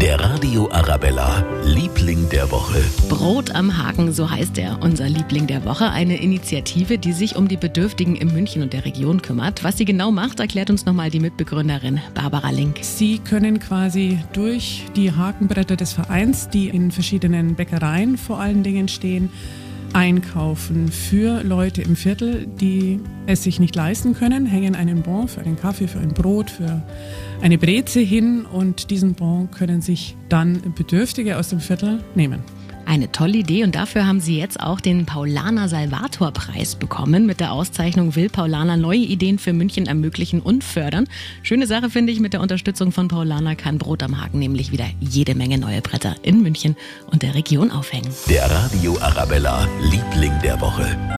Der Radio Arabella, Liebling der Woche. Brot am Haken, so heißt er, unser Liebling der Woche. Eine Initiative, die sich um die Bedürftigen in München und der Region kümmert. Was sie genau macht, erklärt uns nochmal die Mitbegründerin Barbara Link. Sie können quasi durch die Hakenbretter des Vereins, die in verschiedenen Bäckereien vor allen Dingen stehen, einkaufen für Leute im Viertel, die es sich nicht leisten können, hängen einen Bon für einen Kaffee, für ein Brot, für eine Breze hin und diesen Bon können sich dann Bedürftige aus dem Viertel nehmen. Eine tolle Idee und dafür haben Sie jetzt auch den Paulaner Salvator Preis bekommen. Mit der Auszeichnung will Paulaner neue Ideen für München ermöglichen und fördern. Schöne Sache finde ich, mit der Unterstützung von Paulaner kann Brot am Haken nämlich wieder jede Menge neue Bretter in München und der Region aufhängen. Der Radio Arabella, Liebling der Woche.